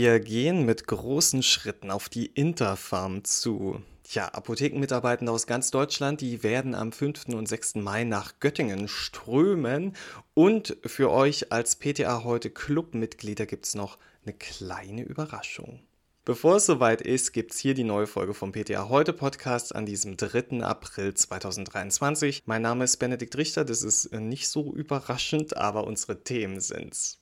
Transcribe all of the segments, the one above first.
Wir gehen mit großen Schritten auf die Interfarm zu. Ja, Apothekenmitarbeitende aus ganz Deutschland, die werden am 5. und 6. Mai nach Göttingen strömen. Und für euch als PTA heute Clubmitglieder gibt es noch eine kleine Überraschung. Bevor es soweit ist, gibt es hier die neue Folge vom PTA Heute Podcast an diesem 3. April 2023. Mein Name ist Benedikt Richter, das ist nicht so überraschend, aber unsere Themen sind's.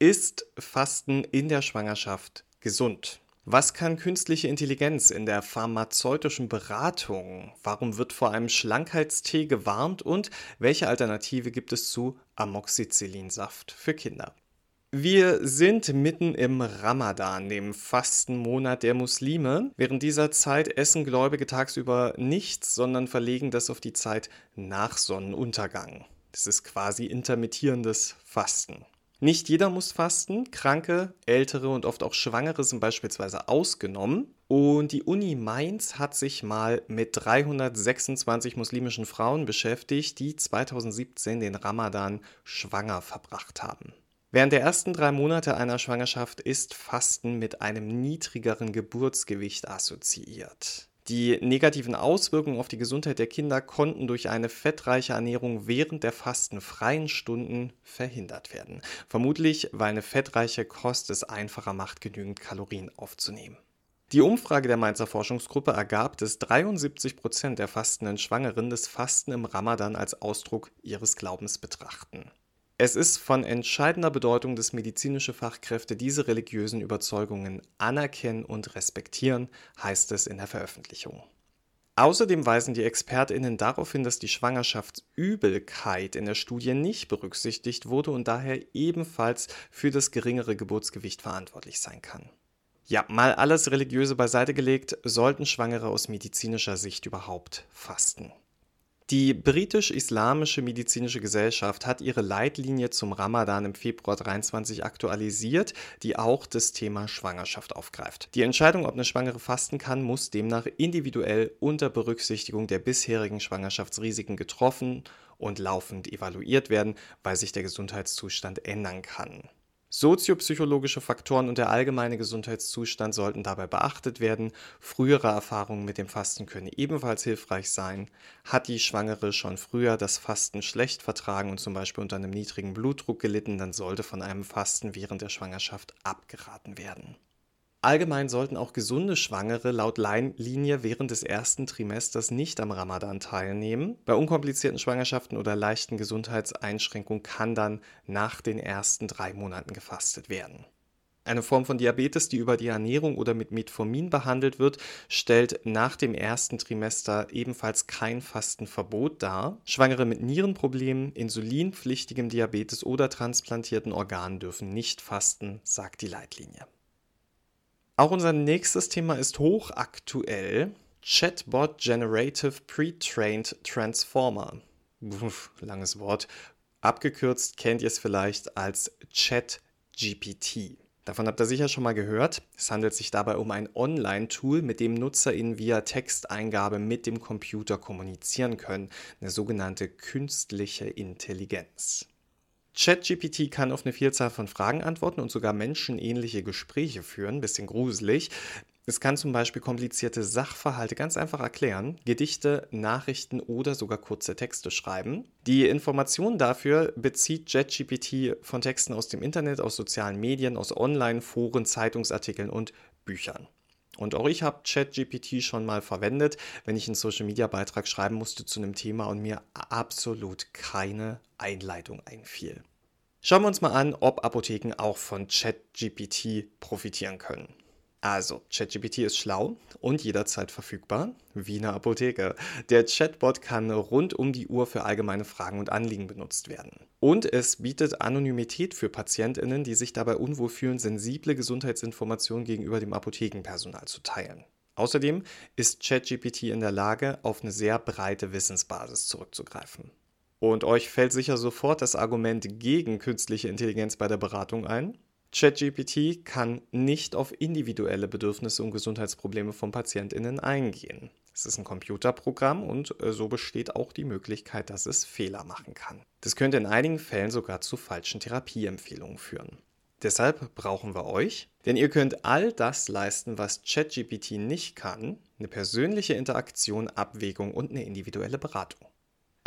Ist Fasten in der Schwangerschaft gesund? Was kann künstliche Intelligenz in der pharmazeutischen Beratung? Warum wird vor einem Schlankheitstee gewarnt? Und welche Alternative gibt es zu Amoxicillinsaft für Kinder? Wir sind mitten im Ramadan, dem Fastenmonat der Muslime. Während dieser Zeit essen Gläubige tagsüber nichts, sondern verlegen das auf die Zeit nach Sonnenuntergang. Das ist quasi intermittierendes Fasten. Nicht jeder muss fasten. Kranke, ältere und oft auch Schwangere sind beispielsweise ausgenommen. Und die Uni Mainz hat sich mal mit 326 muslimischen Frauen beschäftigt, die 2017 den Ramadan schwanger verbracht haben. Während der ersten drei Monate einer Schwangerschaft ist Fasten mit einem niedrigeren Geburtsgewicht assoziiert. Die negativen Auswirkungen auf die Gesundheit der Kinder konnten durch eine fettreiche Ernährung während der fastenfreien Stunden verhindert werden. Vermutlich, weil eine fettreiche Kost es einfacher macht, genügend Kalorien aufzunehmen. Die Umfrage der Mainzer Forschungsgruppe ergab, dass 73 Prozent der fastenden Schwangeren das Fasten im Ramadan als Ausdruck ihres Glaubens betrachten. Es ist von entscheidender Bedeutung, dass medizinische Fachkräfte diese religiösen Überzeugungen anerkennen und respektieren, heißt es in der Veröffentlichung. Außerdem weisen die Expertinnen darauf hin, dass die Schwangerschaftsübelkeit in der Studie nicht berücksichtigt wurde und daher ebenfalls für das geringere Geburtsgewicht verantwortlich sein kann. Ja, mal alles Religiöse beiseite gelegt, sollten Schwangere aus medizinischer Sicht überhaupt fasten. Die britisch-islamische medizinische Gesellschaft hat ihre Leitlinie zum Ramadan im Februar 23 aktualisiert, die auch das Thema Schwangerschaft aufgreift. Die Entscheidung, ob eine Schwangere fasten kann, muss demnach individuell unter Berücksichtigung der bisherigen Schwangerschaftsrisiken getroffen und laufend evaluiert werden, weil sich der Gesundheitszustand ändern kann. Soziopsychologische Faktoren und der allgemeine Gesundheitszustand sollten dabei beachtet werden. Frühere Erfahrungen mit dem Fasten können ebenfalls hilfreich sein. Hat die Schwangere schon früher das Fasten schlecht vertragen und zum Beispiel unter einem niedrigen Blutdruck gelitten, dann sollte von einem Fasten während der Schwangerschaft abgeraten werden. Allgemein sollten auch gesunde Schwangere laut Leinlinie während des ersten Trimesters nicht am Ramadan teilnehmen. Bei unkomplizierten Schwangerschaften oder leichten Gesundheitseinschränkungen kann dann nach den ersten drei Monaten gefastet werden. Eine Form von Diabetes, die über die Ernährung oder mit Metformin behandelt wird, stellt nach dem ersten Trimester ebenfalls kein Fastenverbot dar. Schwangere mit Nierenproblemen, insulinpflichtigem Diabetes oder transplantierten Organen dürfen nicht fasten, sagt die Leitlinie. Auch unser nächstes Thema ist hochaktuell. Chatbot Generative Pre-Trained Transformer. Uff, langes Wort. Abgekürzt kennt ihr es vielleicht als ChatGPT. Davon habt ihr sicher schon mal gehört. Es handelt sich dabei um ein Online-Tool, mit dem NutzerInnen via Texteingabe mit dem Computer kommunizieren können. Eine sogenannte künstliche Intelligenz. ChatGPT kann auf eine Vielzahl von Fragen antworten und sogar menschenähnliche Gespräche führen, bisschen gruselig. Es kann zum Beispiel komplizierte Sachverhalte ganz einfach erklären, Gedichte, Nachrichten oder sogar kurze Texte schreiben. Die Informationen dafür bezieht ChatGPT von Texten aus dem Internet, aus sozialen Medien, aus Online-Foren, Zeitungsartikeln und Büchern. Und auch ich habe ChatGPT schon mal verwendet, wenn ich einen Social-Media-Beitrag schreiben musste zu einem Thema und mir absolut keine Einleitung einfiel. Schauen wir uns mal an, ob Apotheken auch von ChatGPT profitieren können. Also, ChatGPT ist schlau und jederzeit verfügbar, wie eine Apotheke. Der Chatbot kann rund um die Uhr für allgemeine Fragen und Anliegen benutzt werden. Und es bietet Anonymität für PatientInnen, die sich dabei unwohl fühlen, sensible Gesundheitsinformationen gegenüber dem Apothekenpersonal zu teilen. Außerdem ist ChatGPT in der Lage, auf eine sehr breite Wissensbasis zurückzugreifen. Und euch fällt sicher sofort das Argument gegen künstliche Intelligenz bei der Beratung ein. ChatGPT kann nicht auf individuelle Bedürfnisse und Gesundheitsprobleme von PatientInnen eingehen. Es ist ein Computerprogramm und äh, so besteht auch die Möglichkeit, dass es Fehler machen kann. Das könnte in einigen Fällen sogar zu falschen Therapieempfehlungen führen. Deshalb brauchen wir euch, denn ihr könnt all das leisten, was ChatGPT nicht kann, eine persönliche Interaktion, Abwägung und eine individuelle Beratung.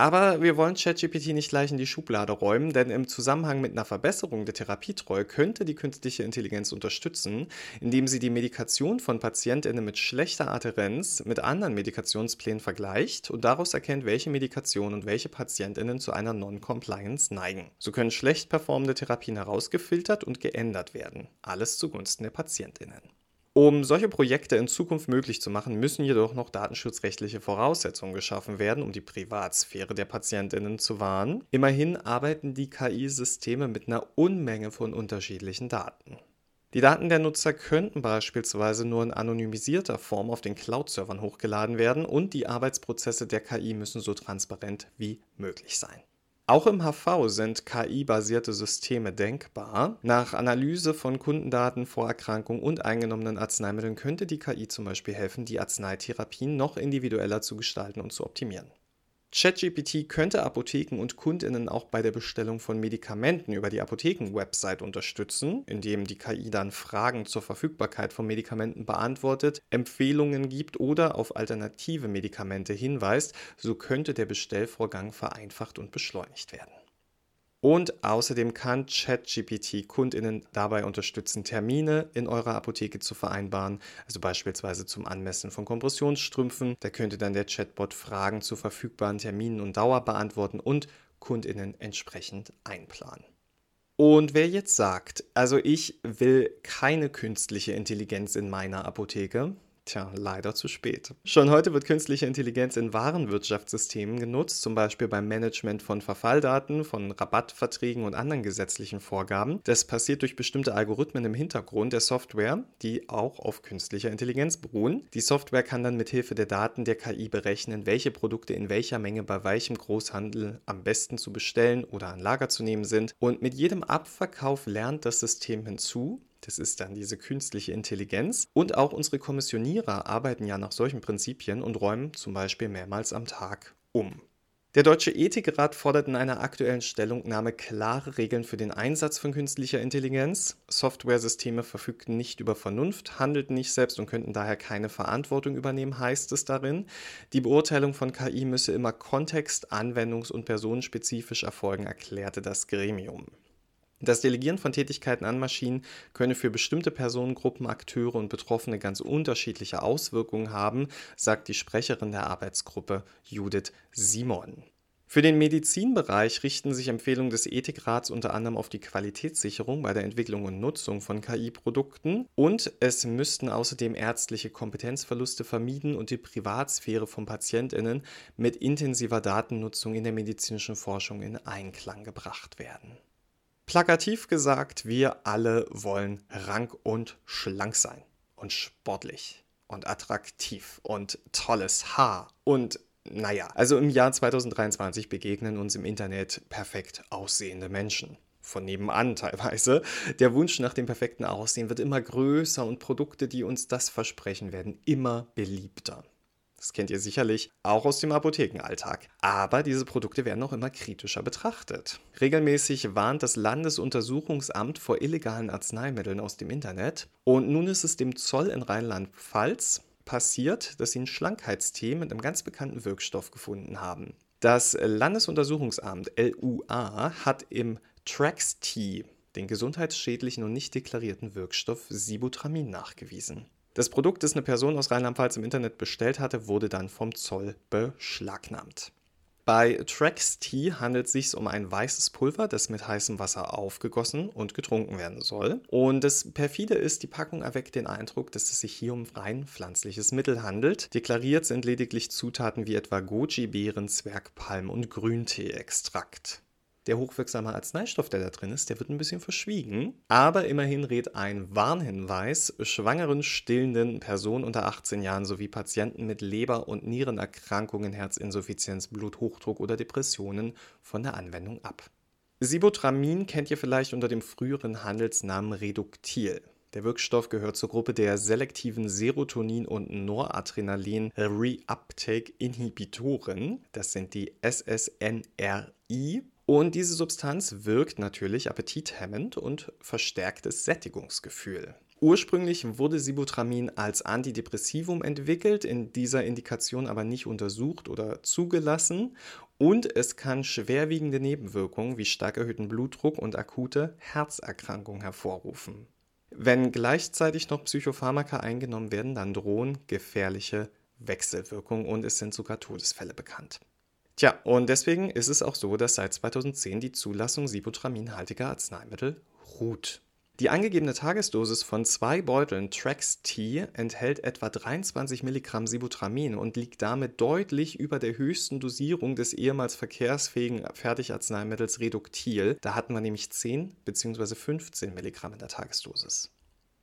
Aber wir wollen ChatGPT nicht gleich in die Schublade räumen, denn im Zusammenhang mit einer Verbesserung der Therapietreue könnte die künstliche Intelligenz unterstützen, indem sie die Medikation von PatientInnen mit schlechter Adherenz mit anderen Medikationsplänen vergleicht und daraus erkennt, welche Medikation und welche PatientInnen zu einer Non-Compliance neigen. So können schlecht performende Therapien herausgefiltert und geändert werden. Alles zugunsten der PatientInnen. Um solche Projekte in Zukunft möglich zu machen, müssen jedoch noch datenschutzrechtliche Voraussetzungen geschaffen werden, um die Privatsphäre der Patientinnen zu wahren. Immerhin arbeiten die KI-Systeme mit einer Unmenge von unterschiedlichen Daten. Die Daten der Nutzer könnten beispielsweise nur in anonymisierter Form auf den Cloud-Servern hochgeladen werden und die Arbeitsprozesse der KI müssen so transparent wie möglich sein. Auch im HV sind KI-basierte Systeme denkbar. Nach Analyse von Kundendaten, Vorerkrankungen und eingenommenen Arzneimitteln könnte die KI zum Beispiel helfen, die Arzneitherapien noch individueller zu gestalten und zu optimieren. ChatGPT könnte Apotheken und Kundinnen auch bei der Bestellung von Medikamenten über die Apotheken-Website unterstützen, indem die KI dann Fragen zur Verfügbarkeit von Medikamenten beantwortet, Empfehlungen gibt oder auf alternative Medikamente hinweist. So könnte der Bestellvorgang vereinfacht und beschleunigt werden. Und außerdem kann ChatGPT KundInnen dabei unterstützen, Termine in eurer Apotheke zu vereinbaren, also beispielsweise zum Anmessen von Kompressionsstrümpfen. Da könnte dann der Chatbot Fragen zu verfügbaren Terminen und Dauer beantworten und KundInnen entsprechend einplanen. Und wer jetzt sagt, also ich will keine künstliche Intelligenz in meiner Apotheke, Tja, leider zu spät. Schon heute wird künstliche Intelligenz in Warenwirtschaftssystemen genutzt, zum Beispiel beim Management von Verfalldaten, von Rabattverträgen und anderen gesetzlichen Vorgaben. Das passiert durch bestimmte Algorithmen im Hintergrund der Software, die auch auf künstlicher Intelligenz beruhen. Die Software kann dann mithilfe der Daten der KI berechnen, welche Produkte in welcher Menge bei welchem Großhandel am besten zu bestellen oder an Lager zu nehmen sind. Und mit jedem Abverkauf lernt das System hinzu, das ist dann diese künstliche Intelligenz. Und auch unsere Kommissionierer arbeiten ja nach solchen Prinzipien und räumen zum Beispiel mehrmals am Tag um. Der Deutsche Ethikrat fordert in einer aktuellen Stellungnahme klare Regeln für den Einsatz von künstlicher Intelligenz. Softwaresysteme verfügten nicht über Vernunft, handelten nicht selbst und könnten daher keine Verantwortung übernehmen, heißt es darin. Die Beurteilung von KI müsse immer kontext-, anwendungs- und personenspezifisch erfolgen, erklärte das Gremium. Das Delegieren von Tätigkeiten an Maschinen könne für bestimmte Personengruppen, Akteure und Betroffene ganz unterschiedliche Auswirkungen haben, sagt die Sprecherin der Arbeitsgruppe Judith Simon. Für den Medizinbereich richten sich Empfehlungen des Ethikrats unter anderem auf die Qualitätssicherung bei der Entwicklung und Nutzung von KI-Produkten und es müssten außerdem ärztliche Kompetenzverluste vermieden und die Privatsphäre von Patientinnen mit intensiver Datennutzung in der medizinischen Forschung in Einklang gebracht werden. Plakativ gesagt, wir alle wollen rank und schlank sein und sportlich und attraktiv und tolles Haar und naja, also im Jahr 2023 begegnen uns im Internet perfekt aussehende Menschen. Von nebenan teilweise. Der Wunsch nach dem perfekten Aussehen wird immer größer und Produkte, die uns das versprechen, werden immer beliebter. Das kennt ihr sicherlich auch aus dem Apothekenalltag. Aber diese Produkte werden auch immer kritischer betrachtet. Regelmäßig warnt das Landesuntersuchungsamt vor illegalen Arzneimitteln aus dem Internet. Und nun ist es dem Zoll in Rheinland-Pfalz passiert, dass sie ein Schlankheitstee mit einem ganz bekannten Wirkstoff gefunden haben. Das Landesuntersuchungsamt LUA hat im Trax-Tee den gesundheitsschädlichen und nicht deklarierten Wirkstoff Sibutramin nachgewiesen. Das Produkt, das eine Person aus Rheinland-Pfalz im Internet bestellt hatte, wurde dann vom Zoll beschlagnahmt. Bei Trax Tea handelt es sich um ein weißes Pulver, das mit heißem Wasser aufgegossen und getrunken werden soll. Und das perfide ist, die Packung erweckt den Eindruck, dass es sich hier um rein pflanzliches Mittel handelt. Deklariert sind lediglich Zutaten wie etwa Goji-Beeren, Zwergpalm und Grüntee-Extrakt. Der hochwirksame Arzneistoff, der da drin ist, der wird ein bisschen verschwiegen. Aber immerhin rät ein Warnhinweis schwangeren, stillenden Personen unter 18 Jahren sowie Patienten mit Leber- und Nierenerkrankungen, Herzinsuffizienz, Bluthochdruck oder Depressionen von der Anwendung ab. Sibotramin kennt ihr vielleicht unter dem früheren Handelsnamen Reductil. Der Wirkstoff gehört zur Gruppe der selektiven Serotonin- und Noradrenalin-Reuptake-Inhibitoren. Das sind die SSNRI Und diese Substanz wirkt natürlich appetithemmend und verstärkt das Sättigungsgefühl. Ursprünglich wurde Sibutramin als Antidepressivum entwickelt, in dieser Indikation aber nicht untersucht oder zugelassen. Und es kann schwerwiegende Nebenwirkungen wie stark erhöhten Blutdruck und akute Herzerkrankungen hervorrufen. Wenn gleichzeitig noch Psychopharmaka eingenommen werden, dann drohen gefährliche Wechselwirkungen und es sind sogar Todesfälle bekannt. Tja, und deswegen ist es auch so, dass seit 2010 die Zulassung sibutraminhaltiger Arzneimittel ruht. Die angegebene Tagesdosis von zwei Beuteln Trax T enthält etwa 23 Milligramm Sibutramin und liegt damit deutlich über der höchsten Dosierung des ehemals verkehrsfähigen Fertigarzneimittels Reductil. Da hatten wir nämlich 10 bzw. 15 Milligramm in der Tagesdosis.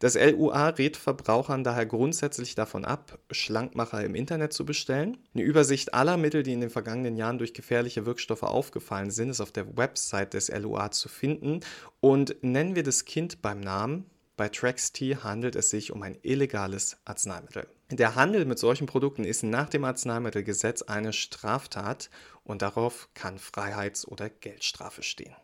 Das LUA rät Verbrauchern daher grundsätzlich davon ab, Schlankmacher im Internet zu bestellen. Eine Übersicht aller Mittel, die in den vergangenen Jahren durch gefährliche Wirkstoffe aufgefallen sind, ist auf der Website des LUA zu finden. Und nennen wir das Kind beim Namen. Bei TraxT handelt es sich um ein illegales Arzneimittel. Der Handel mit solchen Produkten ist nach dem Arzneimittelgesetz eine Straftat und darauf kann Freiheits- oder Geldstrafe stehen.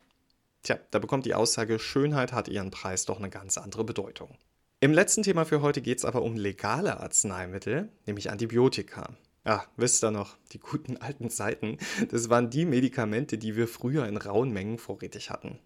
Tja, da bekommt die Aussage Schönheit hat ihren Preis doch eine ganz andere Bedeutung. Im letzten Thema für heute geht es aber um legale Arzneimittel, nämlich Antibiotika. Ja, wisst ihr noch, die guten alten Zeiten, das waren die Medikamente, die wir früher in rauen Mengen vorrätig hatten.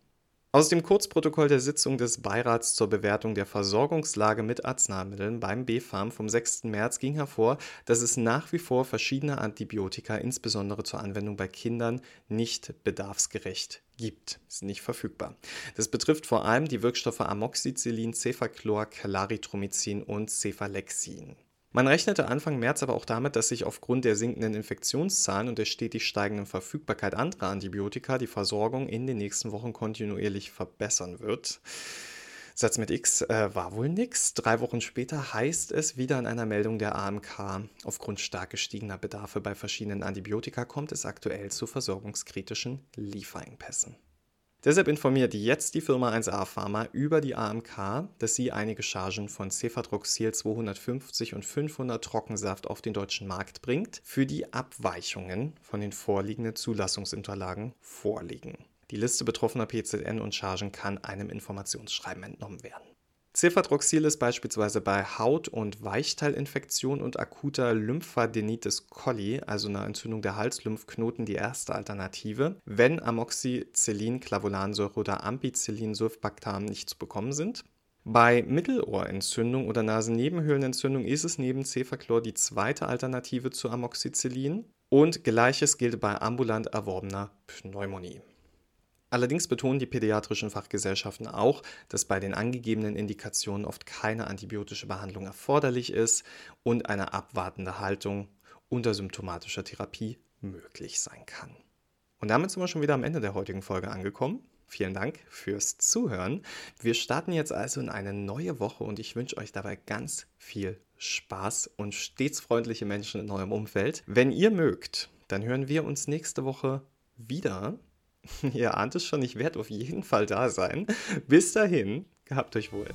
Aus dem Kurzprotokoll der Sitzung des Beirats zur Bewertung der Versorgungslage mit Arzneimitteln beim BfArM vom 6. März ging hervor, dass es nach wie vor verschiedene Antibiotika, insbesondere zur Anwendung bei Kindern, nicht bedarfsgerecht gibt. Sind nicht verfügbar. Das betrifft vor allem die Wirkstoffe Amoxicillin, Cefaclor, Claritromycin und Cephalexin. Man rechnete Anfang März aber auch damit, dass sich aufgrund der sinkenden Infektionszahlen und der stetig steigenden Verfügbarkeit anderer Antibiotika die Versorgung in den nächsten Wochen kontinuierlich verbessern wird. Satz mit X äh, war wohl nix. Drei Wochen später heißt es wieder in einer Meldung der AMK, aufgrund stark gestiegener Bedarfe bei verschiedenen Antibiotika kommt es aktuell zu versorgungskritischen Lieferengpässen. Deshalb informiert jetzt die Firma 1A Pharma über die AMK, dass sie einige Chargen von Cefadroxil 250 und 500 Trockensaft auf den deutschen Markt bringt, für die Abweichungen von den vorliegenden Zulassungsunterlagen vorliegen. Die Liste betroffener PZN und Chargen kann einem Informationsschreiben entnommen werden. Cefadroxil ist beispielsweise bei Haut- und Weichteilinfektion und akuter Lymphadenitis coli, also einer Entzündung der Halslymphknoten, die erste Alternative, wenn Amoxicillin, Clavulansäure oder Ampicillin, Sulfbactam nicht zu bekommen sind. Bei Mittelohrentzündung oder Nasennebenhöhlenentzündung ist es neben Cefaclor die zweite Alternative zu Amoxicillin und gleiches gilt bei ambulant erworbener Pneumonie. Allerdings betonen die pädiatrischen Fachgesellschaften auch, dass bei den angegebenen Indikationen oft keine antibiotische Behandlung erforderlich ist und eine abwartende Haltung unter symptomatischer Therapie möglich sein kann. Und damit sind wir schon wieder am Ende der heutigen Folge angekommen. Vielen Dank fürs Zuhören. Wir starten jetzt also in eine neue Woche und ich wünsche euch dabei ganz viel Spaß und stets freundliche Menschen in eurem Umfeld. Wenn ihr mögt, dann hören wir uns nächste Woche wieder Ihr ahnt es schon, ich werde auf jeden Fall da sein. Bis dahin, gehabt euch wohl.